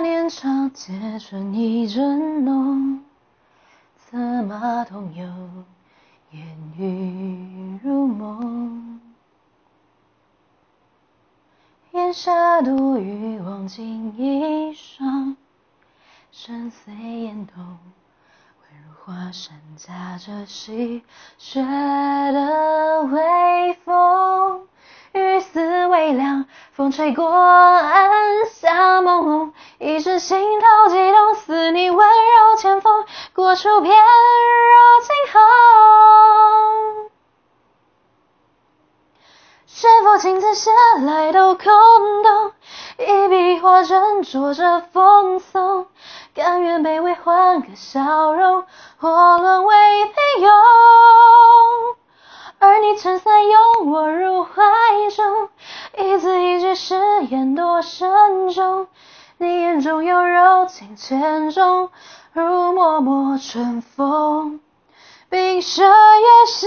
年长街春意正浓，策马同游，烟雨如梦。檐下独语，望尽一双，深邃眼瞳，宛如华山夹着细雪的微风。雨丝微凉，风吹过，暗，心头悸动，似你温柔前锋，过处翩若惊鸿。是否情字写来都空洞？一笔画针着着风送，甘愿卑微换个笑容，或沦为平庸。而你撑伞拥我入怀中，一字一句誓言多慎重。你眼中有柔情千种，如脉脉春风，冰雪也消。